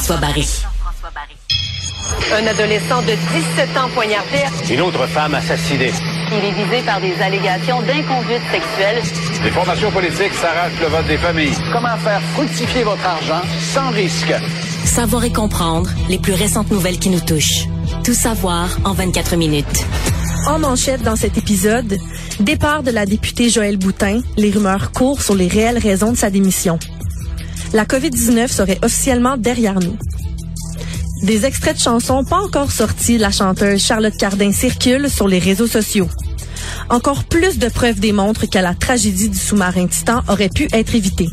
Jean-François Barry. Un adolescent de 17 ans poignardé. Une autre femme assassinée. Il est visé par des allégations d'inconduite sexuelle. Les formations politiques s'arrachent le vote des familles. Comment faire fructifier votre argent sans risque? Savoir et comprendre les plus récentes nouvelles qui nous touchent. Tout savoir en 24 minutes. En manchette dans cet épisode, départ de la députée Joëlle Boutin, les rumeurs courent sur les réelles raisons de sa démission. La COVID-19 serait officiellement derrière nous. Des extraits de chansons pas encore sortis la chanteuse Charlotte Cardin circulent sur les réseaux sociaux. Encore plus de preuves démontrent que la tragédie du sous-marin Titan aurait pu être évitée.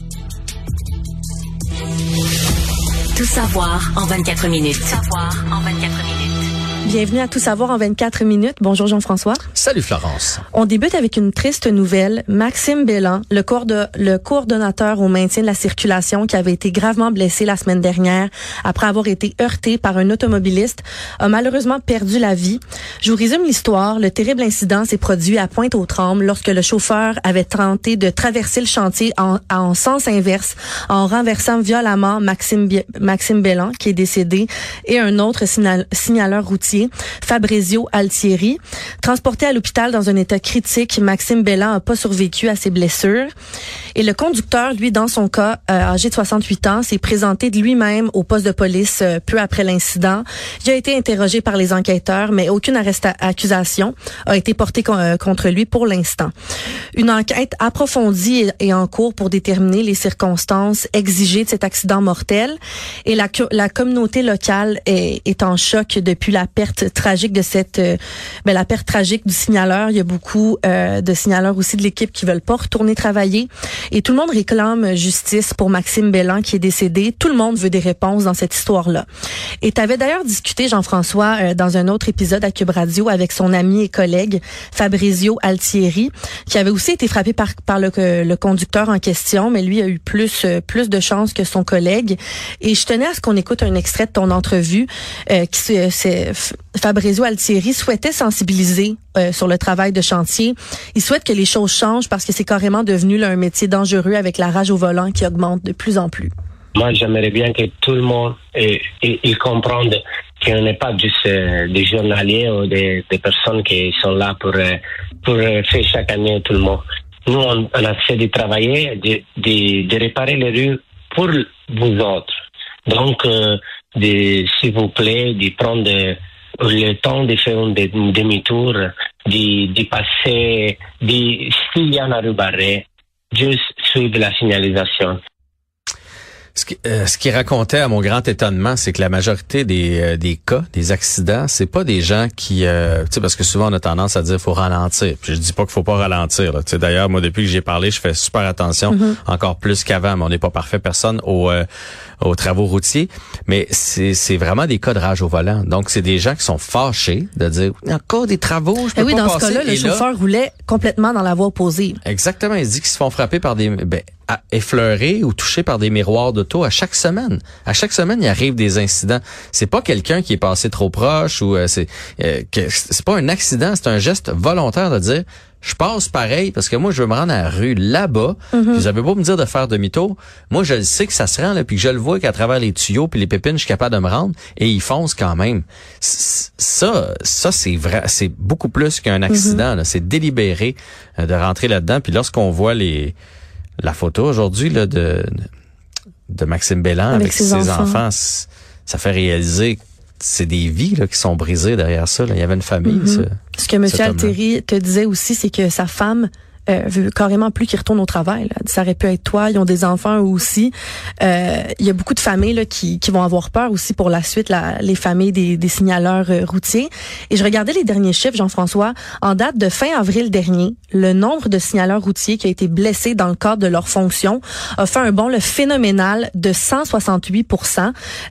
Tout savoir en 24 minutes. Tout savoir en 24 minutes. Bienvenue à Tout savoir en 24 minutes. Bonjour Jean-François. Salut Florence. On débute avec une triste nouvelle. Maxime Bellan, le, coordo- le coordonnateur au maintien de la circulation qui avait été gravement blessé la semaine dernière après avoir été heurté par un automobiliste, a malheureusement perdu la vie. Je vous résume l'histoire. Le terrible incident s'est produit à Pointe-aux-Trembles lorsque le chauffeur avait tenté de traverser le chantier en, en sens inverse en renversant violemment Maxime, Maxime Bellan qui est décédé et un autre signal- signaleur routier Fabrizio Altieri. Transporté à l'hôpital dans un état critique, Maxime Bellan n'a pas survécu à ses blessures. Et le conducteur, lui, dans son cas, euh, âgé de 68 ans, s'est présenté de lui-même au poste de police euh, peu après l'incident. Il a été interrogé par les enquêteurs, mais aucune accusation a été portée euh, contre lui pour l'instant. Une enquête approfondie est, en cours pour déterminer les circonstances exigées de cet accident mortel. Et la communauté locale est, est en choc depuis la perte tragique de cette, euh, ben, la perte tragique du signaleur. Il y a beaucoup euh, de signaleurs aussi de l'équipe qui veulent pas retourner travailler. Et tout le monde réclame justice pour Maxime Bellan qui est décédé. Tout le monde veut des réponses dans cette histoire-là. Et tu avais d'ailleurs discuté, Jean-François, euh, dans un autre épisode à Cube Radio avec son ami et collègue Fabrizio Altieri, qui avait aussi été frappé par, par le, conducteur en question, mais lui a eu plus, plus de chance que son collègue. Et je tenais à ce qu'on écoute un extrait de ton entrevue euh, qui se- Fabrizio Altieri souhaitait sensibiliser euh, sur le travail de chantier. Il souhaite que les choses changent parce que c'est carrément devenu un métier dangereux avec la rage au volant qui augmente de plus en plus. Moi, j'aimerais bien que tout le monde eh, il, comprenne qu'on n'est pas juste euh, des journaliers ou des, personnes qui sont là pour, euh, pour faire chaque année tout le monde. Nous, on, on essaie de travailler, de, réparer les rues pour vous autres. Donc, s'il vous plaît, de prendre le temps de faire un un demi-tour, de, de passer, de, s'il y a barrée, juste suivre la signalisation. Ce qui, euh, ce qui racontait à mon grand étonnement, c'est que la majorité des, euh, des cas, des accidents, c'est pas des gens qui, euh, tu sais, parce que souvent on a tendance à dire faut ralentir. Puis je dis pas qu'il faut pas ralentir. Tu sais, d'ailleurs, moi depuis que j'ai parlé, je fais super attention, encore plus qu'avant. Mais on n'est pas parfait personne aux, euh, aux travaux routiers. Mais c'est, c'est vraiment des cas de rage au volant. Donc c'est des gens qui sont fâchés de dire encore des travaux, je peux Eh oui, pas dans ce cas-là, le Et là, chauffeur roulait complètement dans la voie opposée. Exactement. Il dit qu'ils se font frapper par des, ben, à- effleurés ou touchés par des miroirs d'auto à chaque semaine. À chaque semaine, il arrive des incidents. C'est pas quelqu'un qui est passé trop proche ou euh, c'est euh, que c'est pas un accident, c'est un geste volontaire de dire je passe pareil parce que moi je veux me rendre à la rue là-bas. Puis Vous avez beau me dire de faire demi-tour, moi je le sais que ça se rend là, puis que je le vois qu'à travers les tuyaux puis les pépines, je suis capable de me rendre et ils foncent quand même. Ça, ça c'est vrai, c'est beaucoup plus qu'un accident. là. C'est délibéré euh, de rentrer là-dedans. Puis lorsqu'on voit les la photo aujourd'hui là de de Maxime Bellan avec, Avec ses enfants. ça fait réaliser que c'est des vies là, qui sont brisées derrière ça. là. Il y avait une famille. Mhm. ça. Ce que M. Altieri te disait aussi, c'est que sa femme euh, carrément plus qu'il retourne au travail. Là. Ça aurait pu être toi. Ils ont des enfants aussi. Euh, Il y a beaucoup de familles là, qui, qui vont avoir peur aussi pour la suite, la, les familles des, des signaleurs euh, routiers. Et je regardais les derniers chiffres, Jean-François. En date de fin avril dernier, le nombre de signaleurs routiers qui a été blessés dans le cadre de leur fonction a fait un bond le phénoménal de 168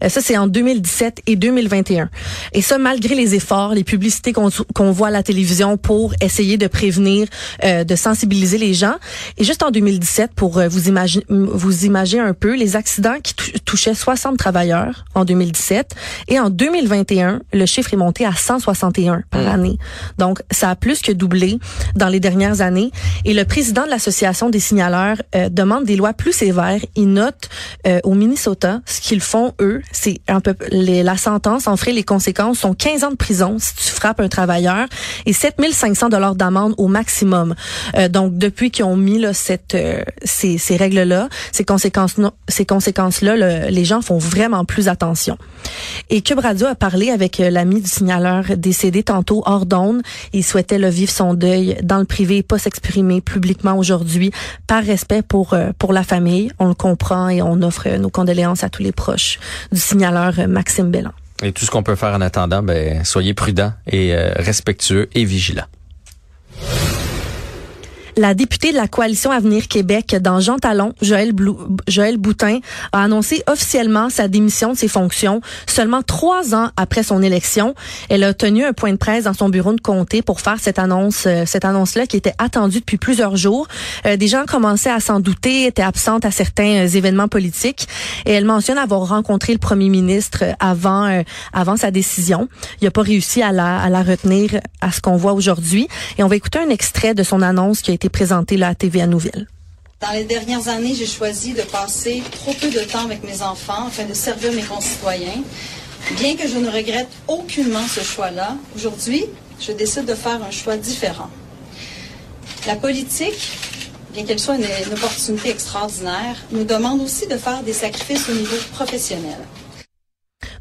Euh, Ça, c'est en 2017 et 2021. Et ça, malgré les efforts, les publicités qu'on qu'on voit à la télévision pour essayer de prévenir, euh, de sensibiliser sensibiliser les gens. Et juste en 2017, pour euh, vous imaginer, vous imaginer un peu, les accidents qui touchaient 60 travailleurs en 2017 et en 2021, le chiffre est monté à 161 par hmm. année. Donc, ça a plus que doublé dans les dernières années. Et le président de l'association des signaleurs euh, demande des lois plus sévères. Il note euh, au Minnesota ce qu'ils font eux, c'est un peu les, la sentence en ferait les conséquences sont 15 ans de prison si tu frappes un travailleur et 7500 dollars d'amende au maximum. Euh, donc depuis qu'ils ont mis cette euh, ces, ces règles là, ces conséquences ces conséquences là, les gens font vraiment plus attention. Et Cube Radio a parlé avec euh, l'ami du signaleur décédé tantôt hors d'onde. Il souhaitait le vivre son deuil dans le privé, pas s'exprimer publiquement aujourd'hui par respect pour pour la famille. On le comprend et on offre nos condoléances à tous les proches du signaleur Maxime Bellan. Et tout ce qu'on peut faire en attendant, ben, soyez prudents et euh, respectueux et vigilants. La députée de la coalition Avenir Québec dans Jean Talon, Joël, Boutin, a annoncé officiellement sa démission de ses fonctions seulement trois ans après son élection. Elle a tenu un point de presse dans son bureau de comté pour faire cette annonce, euh, cette annonce-là qui était attendue depuis plusieurs jours. Euh, des gens commençaient à s'en douter, étaient absentes à certains euh, événements politiques. Et elle mentionne avoir rencontré le premier ministre avant, avant sa décision. Il n'a pas réussi à la, à la retenir à ce qu'on voit aujourd'hui. Et on va écouter un extrait de son annonce qui a été présenté là, à TVA Nouvelle. Dans les dernières années, j'ai choisi de passer trop peu de temps avec mes enfants afin de servir mes concitoyens. Bien que je ne regrette aucunement ce choix-là, aujourd'hui, je décide de faire un choix différent. La politique, bien qu'elle soit une opportunité extraordinaire, nous demande aussi de faire des sacrifices au niveau professionnel.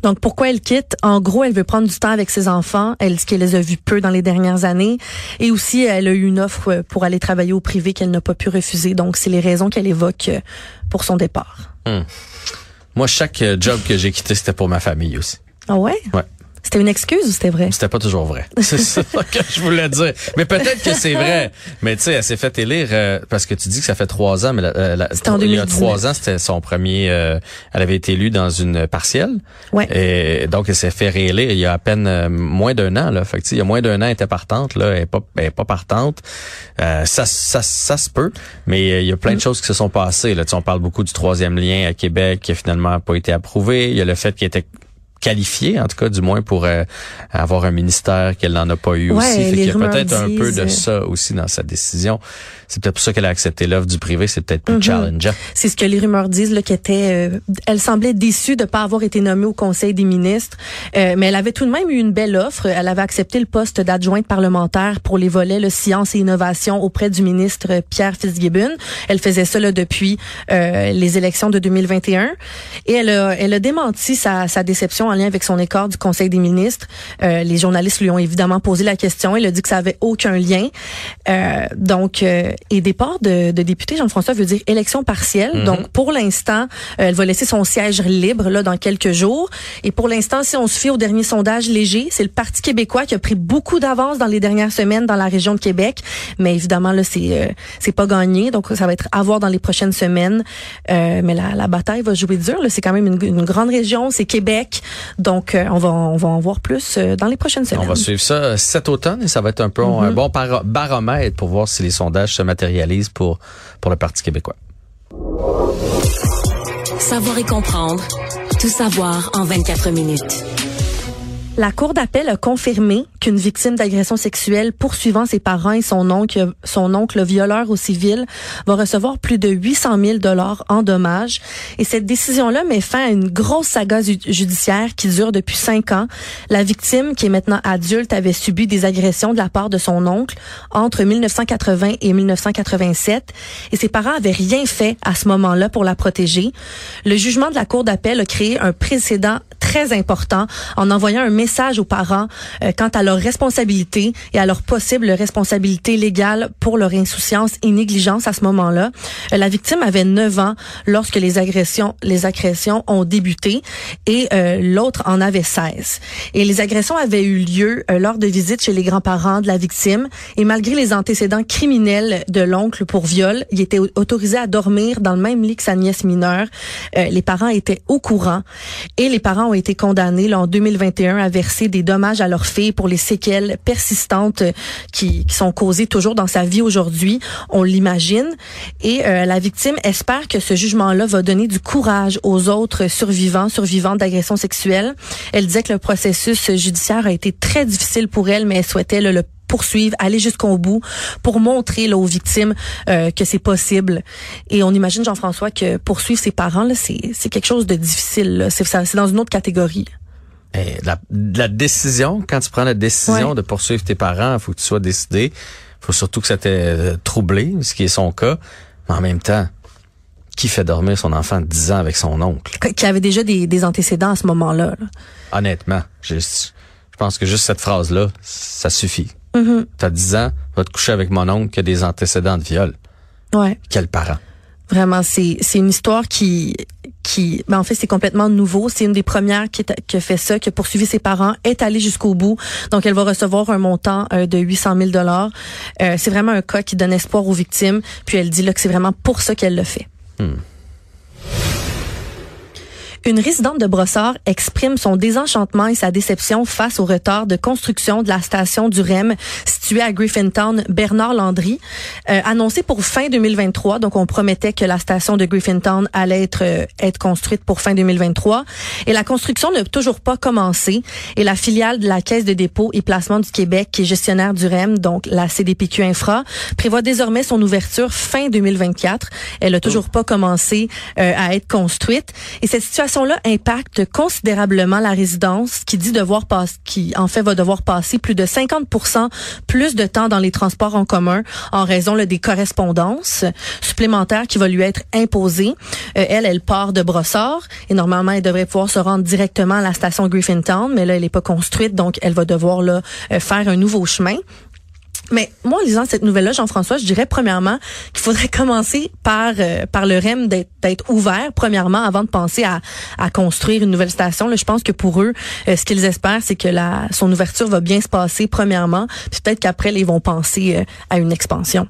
Donc, pourquoi elle quitte? En gros, elle veut prendre du temps avec ses enfants. Elle dit qu'elle les a vus peu dans les dernières années. Et aussi, elle a eu une offre pour aller travailler au privé qu'elle n'a pas pu refuser. Donc, c'est les raisons qu'elle évoque euh, pour son départ. Hmm. Moi, chaque euh, job que j'ai quitté, c'était pour ma famille aussi. Ah ouais? Ouais. C'était une excuse ou c'était vrai? C'était pas toujours vrai. C'est ça que je voulais dire. Mais peut-être que c'est vrai. Mais tu sais, elle s'est fait élire euh, parce que tu dis que ça fait trois ans, mais la, euh, en il y a trois ans, c'était son premier. Euh, elle avait été élue dans une partielle. Ouais. Et donc elle s'est fait réélire il y a à peine moins d'un an. Là. Fait que, il y a moins d'un an, elle était partante. Là, elle est pas, elle est pas partante. ça, ça, ça se peut. Mais il y a plein de mm. choses qui se sont passées. Là. Tu on parle beaucoup du troisième lien à Québec qui a finalement pas été approuvé. Il y a le fait qu'il était qualifiée, en tout cas du moins pour euh, avoir un ministère qu'elle n'en a pas eu aussi. Fait qu'il y a peut-être un peu de ça aussi dans sa décision. C'est peut-être pour ça qu'elle a accepté l'offre du privé, c'est peut-être plus mm challengeant. C'est ce que les rumeurs disent, là, qu'elle était, euh, elle semblait déçue de pas avoir été nommée au Conseil des ministres, euh, mais elle avait tout de même eu une belle offre. Elle avait accepté le poste d'adjointe parlementaire pour les volets le science et innovation auprès du ministre Pierre Fitzgibbon. Elle faisait ça là, depuis les élections de 2021 et elle a, elle a démenti sa, sa déception lien avec son écart du Conseil des ministres. Euh, les journalistes lui ont évidemment posé la question. Il a dit que ça avait aucun lien. Euh, donc, euh, et départ de, de député, Jean-François veut dire élection partielle. Mhm. Donc, pour l'instant, euh, elle va laisser son siège libre là dans quelques jours. Et pour l'instant, si on se fie au dernier sondage léger, c'est le Parti québécois qui a pris beaucoup d'avance dans les dernières semaines dans la région de Québec. Mais évidemment, là, c'est euh, c'est pas gagné. Donc, ça va être à voir dans les prochaines semaines. mais la, la bataille va jouer dur. C'est quand même une, une grande région. C'est Québec. Donc, euh, on va on va en voir plus euh, dans les prochaines semaines. On va suivre ça cet automne et ça va être un peu un mm-hmm. bon baromètre pour voir si les sondages se matérialisent pour pour le Parti québécois. Savoir et comprendre, tout savoir en 24 minutes. La Cour d'appel a confirmé qu'une victime d'agression sexuelle poursuivant ses parents et son oncle, son oncle violeur au civil, va recevoir plus de 800 000 dollars en dommages. Et cette décision-là met fin à une grosse saga judiciaire qui dure depuis cinq ans. La victime, qui est maintenant adulte, avait subi des agressions de la part de son oncle entre 1980 et 1987. Et ses parents avaient rien fait à ce moment-là pour la protéger. Le jugement de la Cour d'appel a créé un précédent très important en envoyant un message aux parents euh, quant à leur responsabilité et à leur possible responsabilité légale pour leur insouciance et négligence à ce moment-là. Euh, la victime avait 9 ans lorsque les agressions les agressions ont débuté et euh, l'autre en avait 16. Et les agressions avaient eu lieu lors de visites chez les grands-parents de la victime et malgré les antécédents criminels de l'oncle pour viol, il était autorisé à dormir dans le même lit que sa nièce mineure. les parents étaient au courant et les parents ont été été condamnés là, en 2021 à verser des dommages à leur fille pour les séquelles persistantes euh, qui, sont causées toujours dans sa vie aujourd'hui. On l'imagine. Et euh, la victime espère que ce jugement-là va donner du courage aux autres survivants, survivantes d'agressions sexuelles. Elle disait que le processus judiciaire a été très difficile pour elle, mais elle souhaitait le poursuivre, aller jusqu'au bout pour montrer là, aux victimes euh, que c'est possible. Et on imagine, Jean-François, que poursuivre ses parents, là, c'est, c'est quelque chose de difficile. C'est, c'est dans une autre catégorie. Et la, la décision, quand tu prends la décision Ouais. de poursuivre tes parents, il faut que tu sois décidé. Il faut surtout que ça t'ait euh, troublé, ce qui est son cas. Mais en même temps, qui fait dormir son enfant de 10 ans avec son oncle? Qui avait déjà des, des antécédents à ce moment-là. là. Honnêtement, je, je pense que juste cette phrase-là, ça suffit. Mhm. T'as 10 ans, va te coucher avec mon oncle qui a des antécédents de viol. Ouais. Quel parent? Vraiment, c'est une histoire qui qui ben en fait c'est complètement nouveau. C'est une des premières qui, qui a fait ça, qui a poursuivi ses parents, est allée jusqu'au bout. Donc elle va recevoir un montant euh, de 800 000 dollars. c'est vraiment un cas qui donne espoir aux victimes. Puis elle dit là que c'est vraiment pour ça qu'elle le fait. Une résidente de Brossard exprime son désenchantement et sa déception face au retard de construction de la station du REM située à Griffintown. Bernard Landry, euh, annoncé pour fin 2023, donc on promettait que la station de Griffintown allait être euh, être construite pour fin 2023, et la construction n'a toujours pas commencé. Et la filiale de la Caisse de dépôt et placement du Québec, qui est gestionnaire du REM, donc la CDPQ Infra, prévoit désormais son ouverture fin 2024. Elle a toujours pas commencé euh, à être construite. Et cette situation-là impacte considérablement la résidence, qui dit devoir passer, qui en fait va devoir passer plus de 50% plus de temps dans les transports en commun en raison là, des correspondances supplémentaires qui va lui être imposées. Euh, elle, elle part de Brossard et normalement elle devrait pouvoir se rendre directement à la station Griffintown, mais là elle n'est pas construite, donc elle va devoir là euh, faire un nouveau chemin. Mais moi, en lisant cette nouvelle-là, Jean-François, je dirais premièrement qu'il faudrait commencer par euh, par le REM d'être ouvert, premièrement, avant de penser à, à construire une nouvelle station. Je pense que pour eux, euh, ce qu'ils espèrent, c'est que la son ouverture va bien se passer, premièrement, puis peut-être qu'après, ils vont penser euh, à une expansion.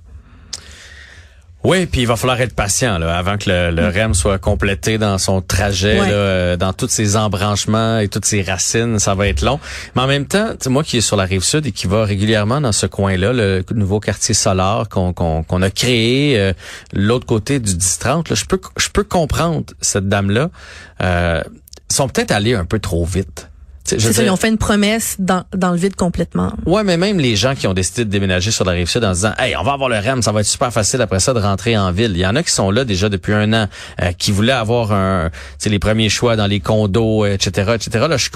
Oui, puis il va falloir être patient là, avant que le, le REM soit complété dans son trajet, Ouais. là, euh, dans tous ses embranchements et toutes ses racines. Ça va être long. Mais en même temps, tu sais, moi qui est sur la rive sud et qui va régulièrement dans ce coin-là, le nouveau quartier solaire qu'on a créé, euh, l'autre côté du 10-30, là, je peux je peux comprendre cette dame-là. Euh, ils sont peut-être allés un peu trop vite. C'est ça, dire- ils ont fait une promesse dans, dans le vide complètement. Ouais, mais même les gens qui ont décidé de déménager sur la rive sud en disant, hey, on va avoir le REM, ça va être super facile après ça de rentrer en ville. Il y en a qui sont là déjà depuis un an, euh, qui voulaient avoir un, les premiers choix dans les condos, euh, etc., etc. Là, je,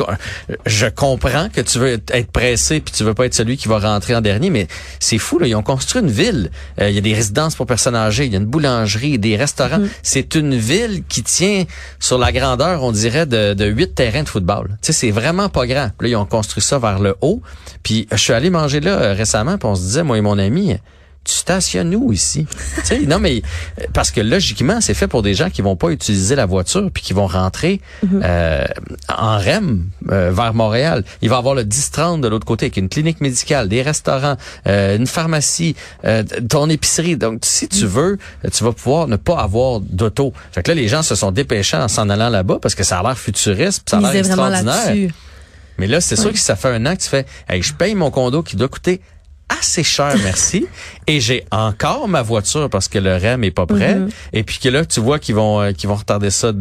je comprends que tu veux être pressé puis tu veux pas être celui qui va rentrer en dernier, mais c'est fou là. Ils ont construit une ville. Euh, il y a des résidences pour personnes âgées, il y a une boulangerie, des restaurants. C'est une ville qui tient sur la grandeur, on dirait, de, de huit terrains de football. Tu sais, c'est vraiment pas grand. Puis Là, ils ont construit ça vers le haut. Puis je suis allé manger là euh, récemment, puis on se disait, moi et mon ami, tu stationnes où ici? non, mais euh, parce que logiquement, c'est fait pour des gens qui vont pas utiliser la voiture puis qui vont rentrer euh, en REM euh, vers Montréal. Il va y avoir le 10-30 de l'autre côté avec une clinique médicale, des restaurants, euh, une pharmacie, euh, ton épicerie. Donc, si tu veux, euh, tu vas pouvoir ne pas avoir d'auto. Fait que là, les gens se sont dépêchés en s'en allant là-bas parce que ça a l'air futuriste, puis ça a l'air extraordinaire. Mais là, c'est sûr que ça fait un an que tu fais, hey, je paye mon condo qui doit coûter assez cher, merci, et j'ai encore ma voiture parce que le REM est pas prêt, Mm-hmm. et puis que là, tu vois qu'ils vont euh, qu'ils vont retarder ça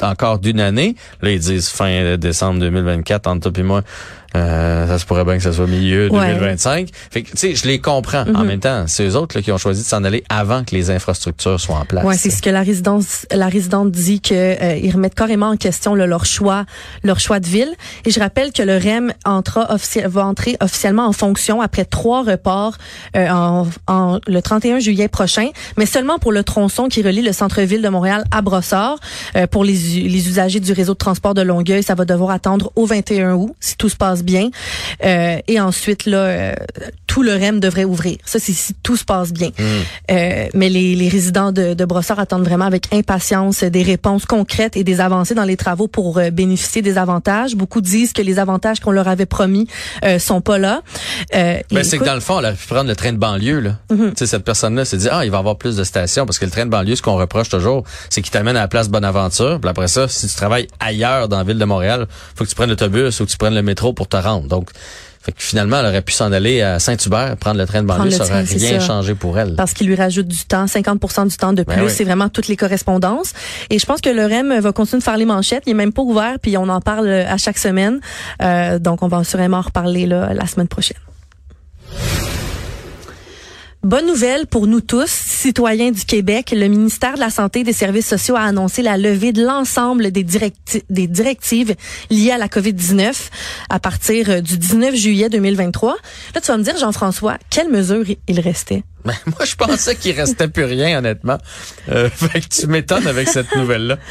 encore d'une année. Là, ils disent fin décembre 2024, entre toi et moi, euh, ça se pourrait bien que ce soit milieu Ouais. 2025. Fait que, tu sais, je les comprends. En même temps, c'est eux autres là, qui ont choisi de s'en aller avant que les infrastructures soient en place. Ouais, c'est ce que la résidence, la résidente dit que euh, ils remettent carrément en question là, leur choix, leur choix de ville. Et je rappelle que le REM entra va entrer officiellement en fonction après trois reports euh, en, en- le 31 juillet prochain, mais seulement pour le tronçon qui relie le centre-ville de Montréal à Brossard. Euh, pour les, les usagers du réseau de transport de Longueuil, ça va devoir attendre au 21 août si tout se passe bien. Euh, et ensuite là, euh, tout le REM devrait ouvrir. Ça, c'est si tout se passe bien. Hmm. Euh, mais les, les résidents de, de Brossard attendent vraiment avec impatience des réponses concrètes et des avancées dans les travaux pour euh, bénéficier des avantages. Beaucoup disent que les avantages qu'on leur avait promis euh, sont pas là. Euh, ben, c'est que dans le fond, elle a pu prendre le train de banlieue. Là. Mm Cette personne-là s'est dit, ah, il va y avoir plus de stations parce que le train de banlieue, ce qu'on reproche toujours, c'est qu'il t'amène à la place Bonaventure. Puis après ça, si tu travailles ailleurs dans la ville de Montréal, faut que tu prennes l'autobus ou que tu prennes le métro pour te rendre. Donc, fait que finalement, elle aurait pu s'en aller à Saint-Hubert, prendre le train de banlieue, ça aurait rien changé pour elle. Parce qu'il lui rajoute du temps, 50% du temps de ben plus. C'est vraiment toutes les correspondances. Et je pense que le REM va continuer de faire les manchettes. Il est même pas ouvert, puis on en parle à chaque semaine. Euh, donc, on va sûrement en reparler là, la semaine prochaine. Bonne nouvelle pour nous tous, citoyens du Québec. Le ministère de la Santé et des Services sociaux a annoncé la levée de l'ensemble des, directives liées à la COVID-19 à partir du 19 juillet 2023. Là, tu vas me dire, Jean-François, quelles mesures il restait? Ben, moi, je pensais qu'il restait plus rien, honnêtement. Euh, fait que tu m'étonnes avec cette nouvelle-là.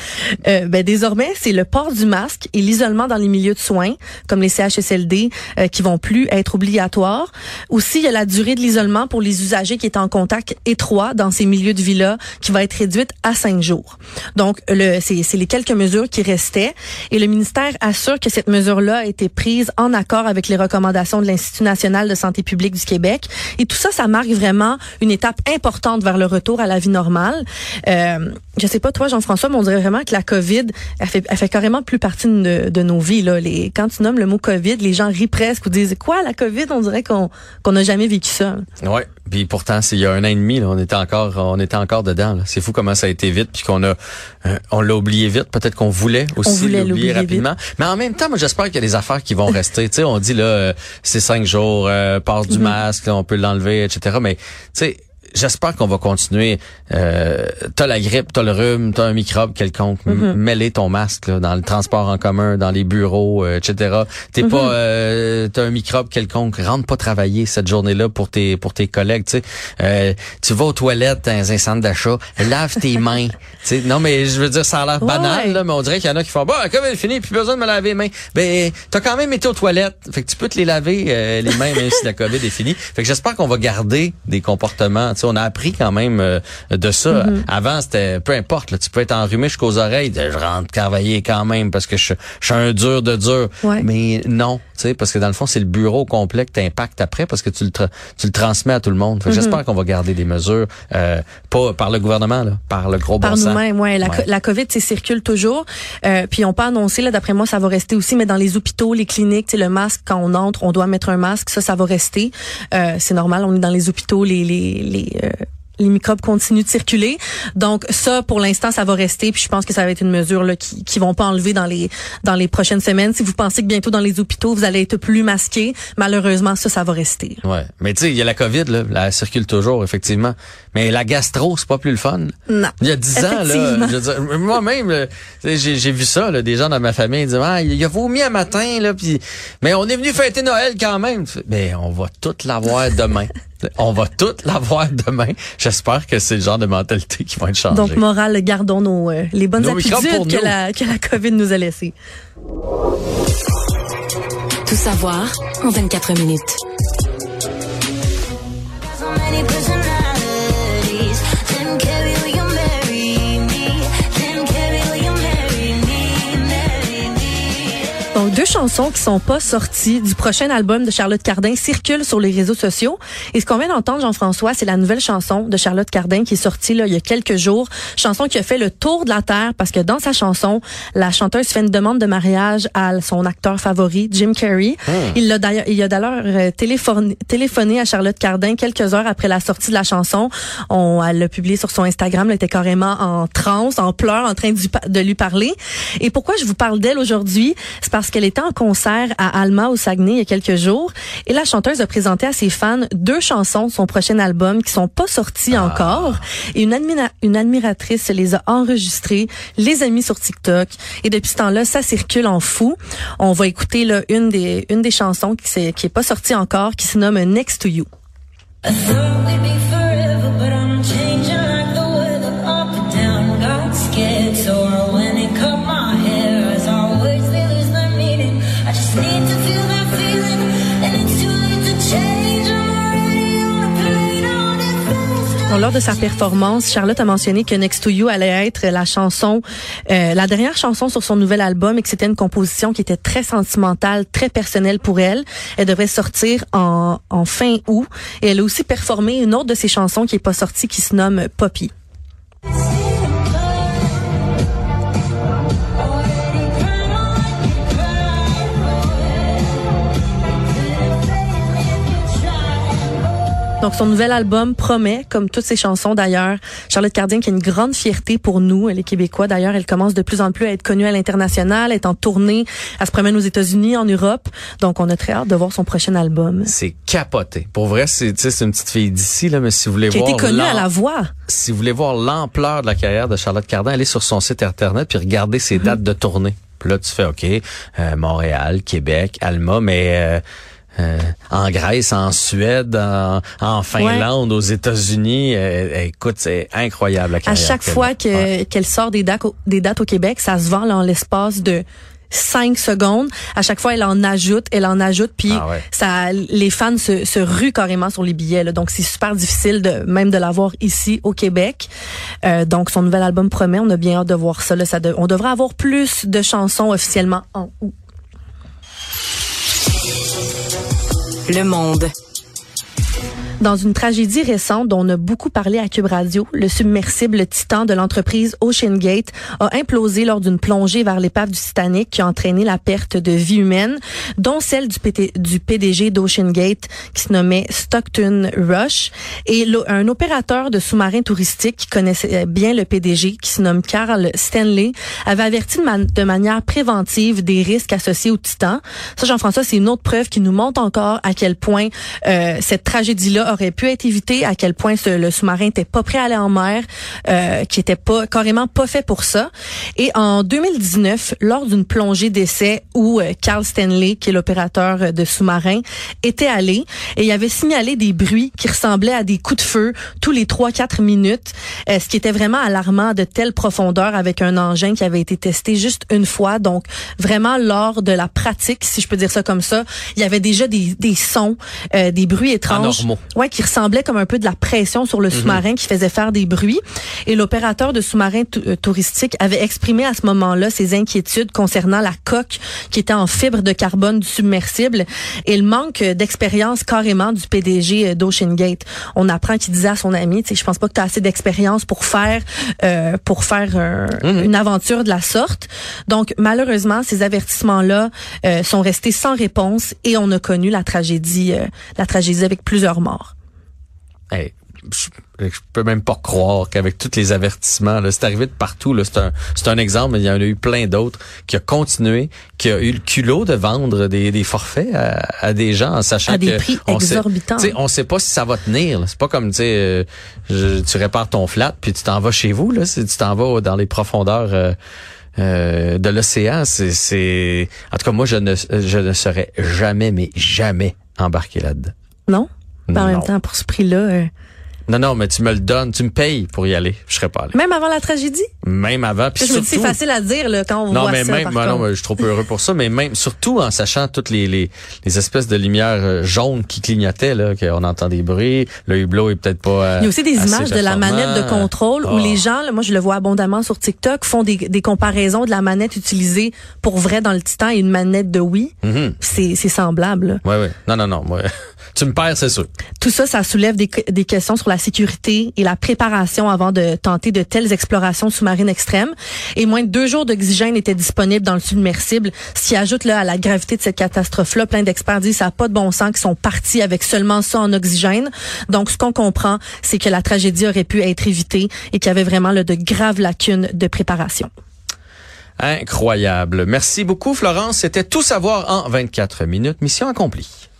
Euh, ben, désormais, c'est le port du masque et l'isolement dans les milieux de soins, comme les CHSLD, euh, qui vont plus être obligatoires. Aussi, il y a la durée de l'isolement pour les usagers qui étaient en contact étroit dans ces milieux de vie-là, qui va être réduite à cinq jours. Donc, le, c'est, c'est les quelques mesures qui restaient. Et le ministère assure que cette mesure-là a été prise en accord avec les recommandations de l'Institut national de santé publique du Québec. Et tout ça, ça marque vraiment une étape importante vers le retour à la vie normale. Euh, je sais pas toi, Jean-François, mais on dirait vraiment que la COVID, elle fait, elle fait carrément plus partie de, de, nos vies. Là. Les, quand tu nommes le mot COVID, les gens rient presque ou disent quoi la COVID? On dirait qu'on qu'on n'a jamais vécu ça. Ouais. Puis pourtant, c'est il y a un an et demi, là, on était encore, on était encore dedans. C'est fou comment ça a été vite, puis qu'on a, euh, on l'a oublié vite. Peut-être qu'on voulait aussi l'oublier rapidement. Mais en même temps, moi, j'espère qu'il y a des affaires qui vont rester. tu sais, on dit là, euh, c'est cinq jours, euh, passe du mm-hmm. masque, on peut l'enlever, etc. Mais tu sais j'espère qu'on va continuer. Euh, t'as la grippe, t'as le rhume, t'as un microbe quelconque. Mm Mêler ton masque là, dans le transport en commun, dans les bureaux, euh, etc. T'es pas, mm-hmm. euh, t'as un microbe quelconque. Rentre pas travailler cette journée-là pour tes pour tes collègues. Tu sais, euh, tu vas aux toilettes dans un centre d'achat, lave tes mains. non mais je veux dire, ça a l'air banal là, mais on dirait qu'il y en a qui font, bah comme elle finit, plus besoin de me laver les mains. Ben t'as quand même été aux toilettes, fait que tu peux te les laver les mains même si la COVID est finie. Fait que j'espère qu'on va garder des comportements on a appris quand même euh, de ça. Mm-hmm. Avant, c'était peu importe, là, tu peux être enrhumé jusqu'aux oreilles, je rentre travailler quand même parce que je, suis un dur de dur. Mais non, sais, parce que dans le fond, c'est le bureau complet que t'impactes après parce que tu le, tu le transmets à tout le monde. Mm-hmm. J'espère qu'on va garder des mesures, euh, pas par le gouvernement, là, par le gros par bon nous-mêmes, ouais. La, la COVID, circule toujours. Euh, puis on peut annoncer, là, d'après moi, ça va rester aussi, mais dans les hôpitaux, les cliniques, le masque, quand on entre, on doit mettre un masque. Ça, ça va rester. Euh, c'est normal, on est dans les hôpitaux, les, les, les euh, les microbes continuent de circuler. Donc ça, pour l'instant, ça va rester. Puis je pense que ça va être une mesure là, qui qui vont pas enlever dans les dans les prochaines semaines. Si vous pensez que bientôt dans les hôpitaux vous allez être plus masqué, malheureusement ça, ça va rester. Ouais, mais tu sais, il y a la COVID là, elle circule toujours effectivement. Mais la gastro, c'est pas plus le fun. Non. Il y a dix ans là, moi-même, j'ai vu ça là, des gens dans ma famille disent ah il a vomi un matin là, puis mais on est venu fêter Noël quand même. Mais on va tout l'avoir demain. On va tout l'avoir demain. J'espère que c'est le genre de mentalité qui va être changée. Donc, morale, gardons nos, euh, les bonnes habitudes que la, que la COVID nous a laissées. Tout savoir en 24 minutes. Chansons qui sont pas sorties du prochain album de Charlotte Cardin circulent sur les réseaux sociaux. Et ce qu'on vient d'entendre, Jean-François, c'est la nouvelle chanson de Charlotte Cardin qui est sortie là, il y a quelques jours. Chanson qui a fait le tour de la Terre parce que dans sa chanson, la chanteuse fait une demande de mariage à son acteur favori, Jim Carrey. Hmm. Il, a d'ailleurs, il a d'ailleurs euh, téléphoné, téléphoné à Charlotte Cardin quelques heures après la sortie de la chanson. On, elle l'a publié sur son Instagram. Elle était carrément en transe, en pleurs, en train de, de lui parler. Et pourquoi je vous parle d'elle aujourd'hui? C'est parce qu'elle était en concert à Alma au Saguenay il y a quelques jours et la chanteuse a présenté à ses fans deux chansons de son prochain album qui sont pas sorties ah. encore et une, une admiratrice les a enregistrées, les a mis sur TikTok et depuis ce temps-là, ça circule en fou. On va écouter là, une des une des chansons qui est, qui est pas sortie encore qui se nomme Next to You. Lors de sa performance, Charlotte a mentionné que Next to You allait être la chanson, euh, la dernière chanson sur son nouvel album et que c'était une composition qui était très sentimentale, très personnelle pour elle. Elle devrait sortir en, en fin août. Et elle a aussi performé une autre de ses chansons qui est pas sortie, qui se nomme Poppy. Donc, son nouvel album promet, comme toutes ses chansons d'ailleurs. Charlotte Cardin qui a une grande fierté pour nous, les Québécois. D'ailleurs, elle commence de plus en plus à être connue à l'international, est en tournée, elle se promène aux États-Unis, en Europe. Donc, on a très hâte de voir son prochain album. C'est capoté. Pour vrai, c'est c'est une petite fille d'ici là, mais si vous voulez qui voir a été connue à la voix. si vous voulez voir l'ampleur de la carrière de Charlotte Cardin, allez sur son site internet puis regardez ses Mhm. dates de tournée. Puis là, tu fais OK, euh, Montréal, Québec, Alma, mais euh, euh, en Grèce, en Suède, en, en Finlande, aux États-Unis, euh, écoute, c'est incroyable la À chaque fois Ouais. qu'elle sort des dates, au, des dates au Québec, ça se vend en l'espace de cinq secondes. À chaque fois, elle en ajoute, elle en ajoute, puis Ah ouais. ça, les fans se, se ruent carrément sur les billets. là. Donc, c'est super difficile de même de l'avoir ici au Québec. Euh, donc, son nouvel album promet. On a bien hâte de voir ça. Là. ça de- on devrait avoir plus de chansons officiellement en août. Le monde. Dans une tragédie récente dont on a beaucoup parlé à Cube Radio, le submersible Titan de l'entreprise Ocean Gate a implosé lors d'une plongée vers l'épave du Titanic qui a entraîné la perte de vies humaines, dont celle du, PDG d'Ocean Gate qui se nommait Stockton Rush et un opérateur de sous-marins touristiques qui connaissait bien le PDG qui se nomme Carl Stanley avait averti de manière préventive des risques associés au Titan. Ça, Jean-François, c'est une autre preuve qui nous montre encore à quel point euh, cette tragédie-là aurait pu être évitée, à quel point ce- le sous-marin était pas prêt à aller en mer, euh, qui était pas carrément pas fait pour ça. Et en 2019, lors d'une plongée d'essai où euh, Carl Stanley, qui est l'opérateur euh, de sous-marin, était allé et il avait signalé des bruits qui ressemblaient à des coups de feu tous les 3-4 minutes, euh, ce qui était vraiment alarmant de telle profondeur avec un engin qui avait été testé juste une fois. Donc vraiment lors de la pratique, si je peux dire ça comme ça, il y avait déjà des, des sons, des bruits étranges, Anormaux. Ouais, qui ressemblaient comme un peu de la pression sur le Mhm. sous-marin qui faisait faire des bruits. Et l'opérateur de sous-marin euh, touristique avait exprimé à ce moment-là ses inquiétudes concernant la coque qui était en fibre de carbone du submersible et le manque d'expérience carrément du PDG euh, d'Ocean Gate. On apprend qu'il disait à son ami, tu sais, je pense pas que tu as assez d'expérience pour faire euh, pour faire euh, une aventure de la sorte. Donc malheureusement, ces avertissements-là euh, sont restés sans réponse et on a connu la tragédie euh, la tragédie avec plusieurs morts. Hey, je, je peux même pas croire qu'avec tous les avertissements, là, c'est arrivé de partout. là. C'est un, c'est un exemple, mais il y en a eu plein d'autres qui a continué, qui a eu le culot de vendre des, des forfaits à, à des gens en sachant À des que prix on sait- exorbitants. tu sais, on sait pas si ça va tenir. C'est pas comme euh, je- tu répares ton flat puis tu t'en vas chez vous. Là, tu t'en vas dans les profondeurs. euh, euh, de l'océan, c'est, c'est, en tout cas moi je ne, je ne serais jamais, mais jamais embarqué là-dedans. Non? En même temps, pour ce prix-là, euh, Non, non, mais tu me le donnes, tu me payes pour y aller. Je serais pas allé. même avant la tragédie, Même avant, puis je me dis c'est facile à dire là, quand on non, voit mais ça. même, par non, mais je suis trop heureux pour ça, mais même, surtout en sachant toutes les, les, les espèces de lumières euh, jaunes qui clignotaient, là, qu'on entend des bruits, le hublot est peut-être pas. euh, Il y a aussi des images de la manette de contrôle où Ah. les gens, là, moi je le vois abondamment sur TikTok, font des, des comparaisons de la manette utilisée pour vrai dans le Titan et une manette de Wii. Mhm. C'est c'est semblable. là. Ouais, ouais. Non, non, non. Moi, tu me perds, c'est sûr. Tout ça, ça soulève des, des questions sur la sécurité et la préparation avant de tenter de telles explorations sous-marines extrêmes. Et moins de deux jours d'oxygène étaient disponibles dans le submersible, ce qui ajoute là à la gravité de cette catastrophe-là. Plein d'experts disent ça n'a pas de bon sens qu'ils sont partis avec seulement ça en oxygène. Donc, ce qu'on comprend, c'est que la tragédie aurait pu être évitée et qu'il y avait vraiment là, de graves lacunes de préparation. Incroyable. Merci beaucoup, Florence. C'était tout savoir en 24 minutes. Mission accomplie.